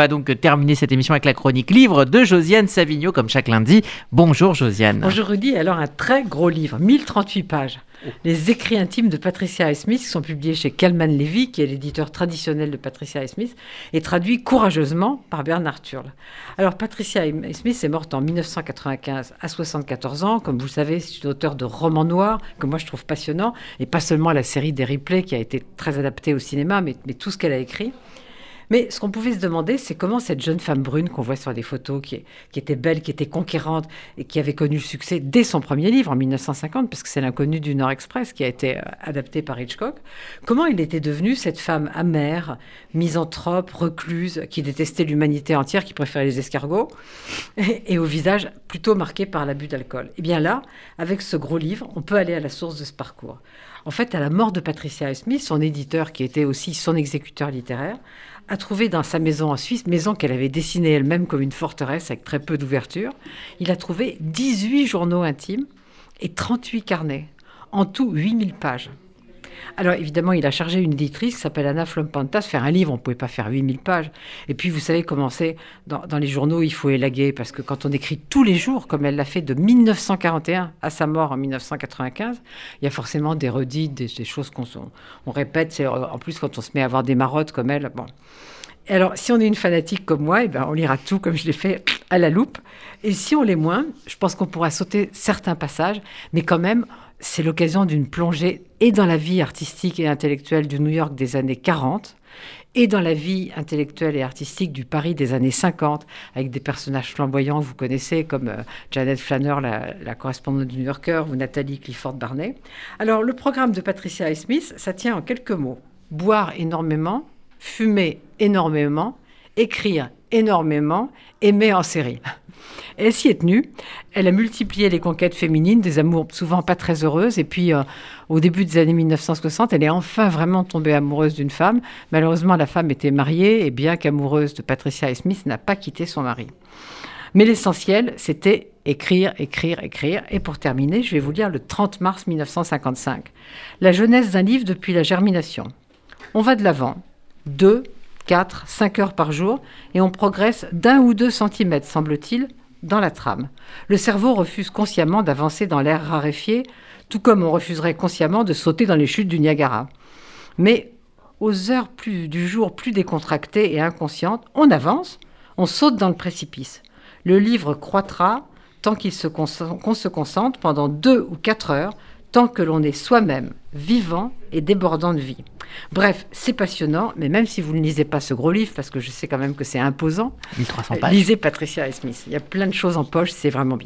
va donc terminer cette émission avec la chronique livre de Josiane Savigno, comme chaque lundi. Bonjour Josiane. Bonjour Rudy. Alors un très gros livre, 1038 pages. Les écrits intimes de Patricia Smith, qui sont publiés chez Kalman Levy, qui est l'éditeur traditionnel de Patricia Smith, et traduits courageusement par Bernard Turle. Alors, Patricia Smith est morte en 1995 à 74 ans. Comme vous le savez, c'est une auteure de romans noirs que moi je trouve passionnant, et pas seulement la série des replays qui a été très adaptée au cinéma, mais, mais tout ce qu'elle a écrit. Mais ce qu'on pouvait se demander, c'est comment cette jeune femme brune qu'on voit sur les photos, qui, était belle, qui était conquérante et qui avait connu le succès dès son premier livre en 1950, parce que c'est l'inconnu du Nord Express qui a été euh, adapté par Hitchcock, comment il était devenu cette femme amère, misanthrope, recluse, qui détestait l'humanité entière, qui préférait les escargots, et, et au visage plutôt marqué par l'abus d'alcool. Et eh bien là, avec ce gros livre, on peut aller à la source de ce parcours. En fait, à la mort de Patricia Smith, son éditeur, qui était aussi son exécuteur littéraire, a trouvé dans sa maison en Suisse, maison qu'elle avait dessinée elle-même comme une forteresse avec très peu d'ouverture, il a trouvé 18 journaux intimes et 38 carnets, en tout 8000 pages. Alors évidemment, il a chargé une éditrice qui s'appelle Anna Flompantas faire un livre. On ne pouvait pas faire 8000 pages. Et puis, vous savez comment c'est. Dans, les journaux, il faut élaguer parce que quand on écrit tous les jours, comme elle l'a fait de 1941 à sa mort en 1995, il y a forcément des redites, des, choses qu'on on répète. En plus, quand on se met à avoir des marottes comme elle, bon. Alors, si on est une fanatique comme moi, eh ben, on lira tout comme je l'ai fait à la loupe. Et si on l'est moins, je pense qu'on pourra sauter certains passages, mais quand même, c'est l'occasion d'une plongée et dans la vie artistique et intellectuelle du New York des années 40 et dans la vie intellectuelle et artistique du Paris des années 50, avec des personnages flamboyants que vous connaissez, comme euh, Janet Flanner, la, correspondante du New Yorker, ou Nathalie Clifford Barney. Alors, le programme de Patricia Smith, ça tient en quelques mots. Boire énormément, fumer énormément, écrire énormément, aimer en série. Elle s'y est tenue. Elle a multiplié les conquêtes féminines, des amours souvent pas très heureuses. Et puis, euh, au début des années 1960, elle est enfin vraiment tombée amoureuse d'une femme. Malheureusement, la femme était mariée et bien qu'amoureuse de Patricia Smith, n'a pas quitté son mari. Mais l'essentiel, c'était écrire, écrire, écrire. Et pour terminer, je vais vous lire le 30 mars 1955. La jeunesse d'un livre depuis la germination. On va de l'avant. Deux, 4, 5 heures par jour, et on progresse d'un ou deux centimètres, semble-t-il, dans la trame. Le cerveau refuse consciemment d'avancer dans l'air raréfié, tout comme on refuserait consciemment de sauter dans les chutes du Niagara. Mais aux heures plus, du jour plus décontractées et inconscientes, on avance, on saute dans le précipice. Le livre croîtra tant qu'on se, se concentre pendant deux ou quatre heures, tant que l'on est soi-même vivant et débordant de vie. Bref, c'est passionnant, mais même si vous ne lisez pas ce gros livre, parce que je sais quand même que c'est imposant, 1300 pages. lisez Patricia Smith. Il y a plein de choses en poche, c'est vraiment bien.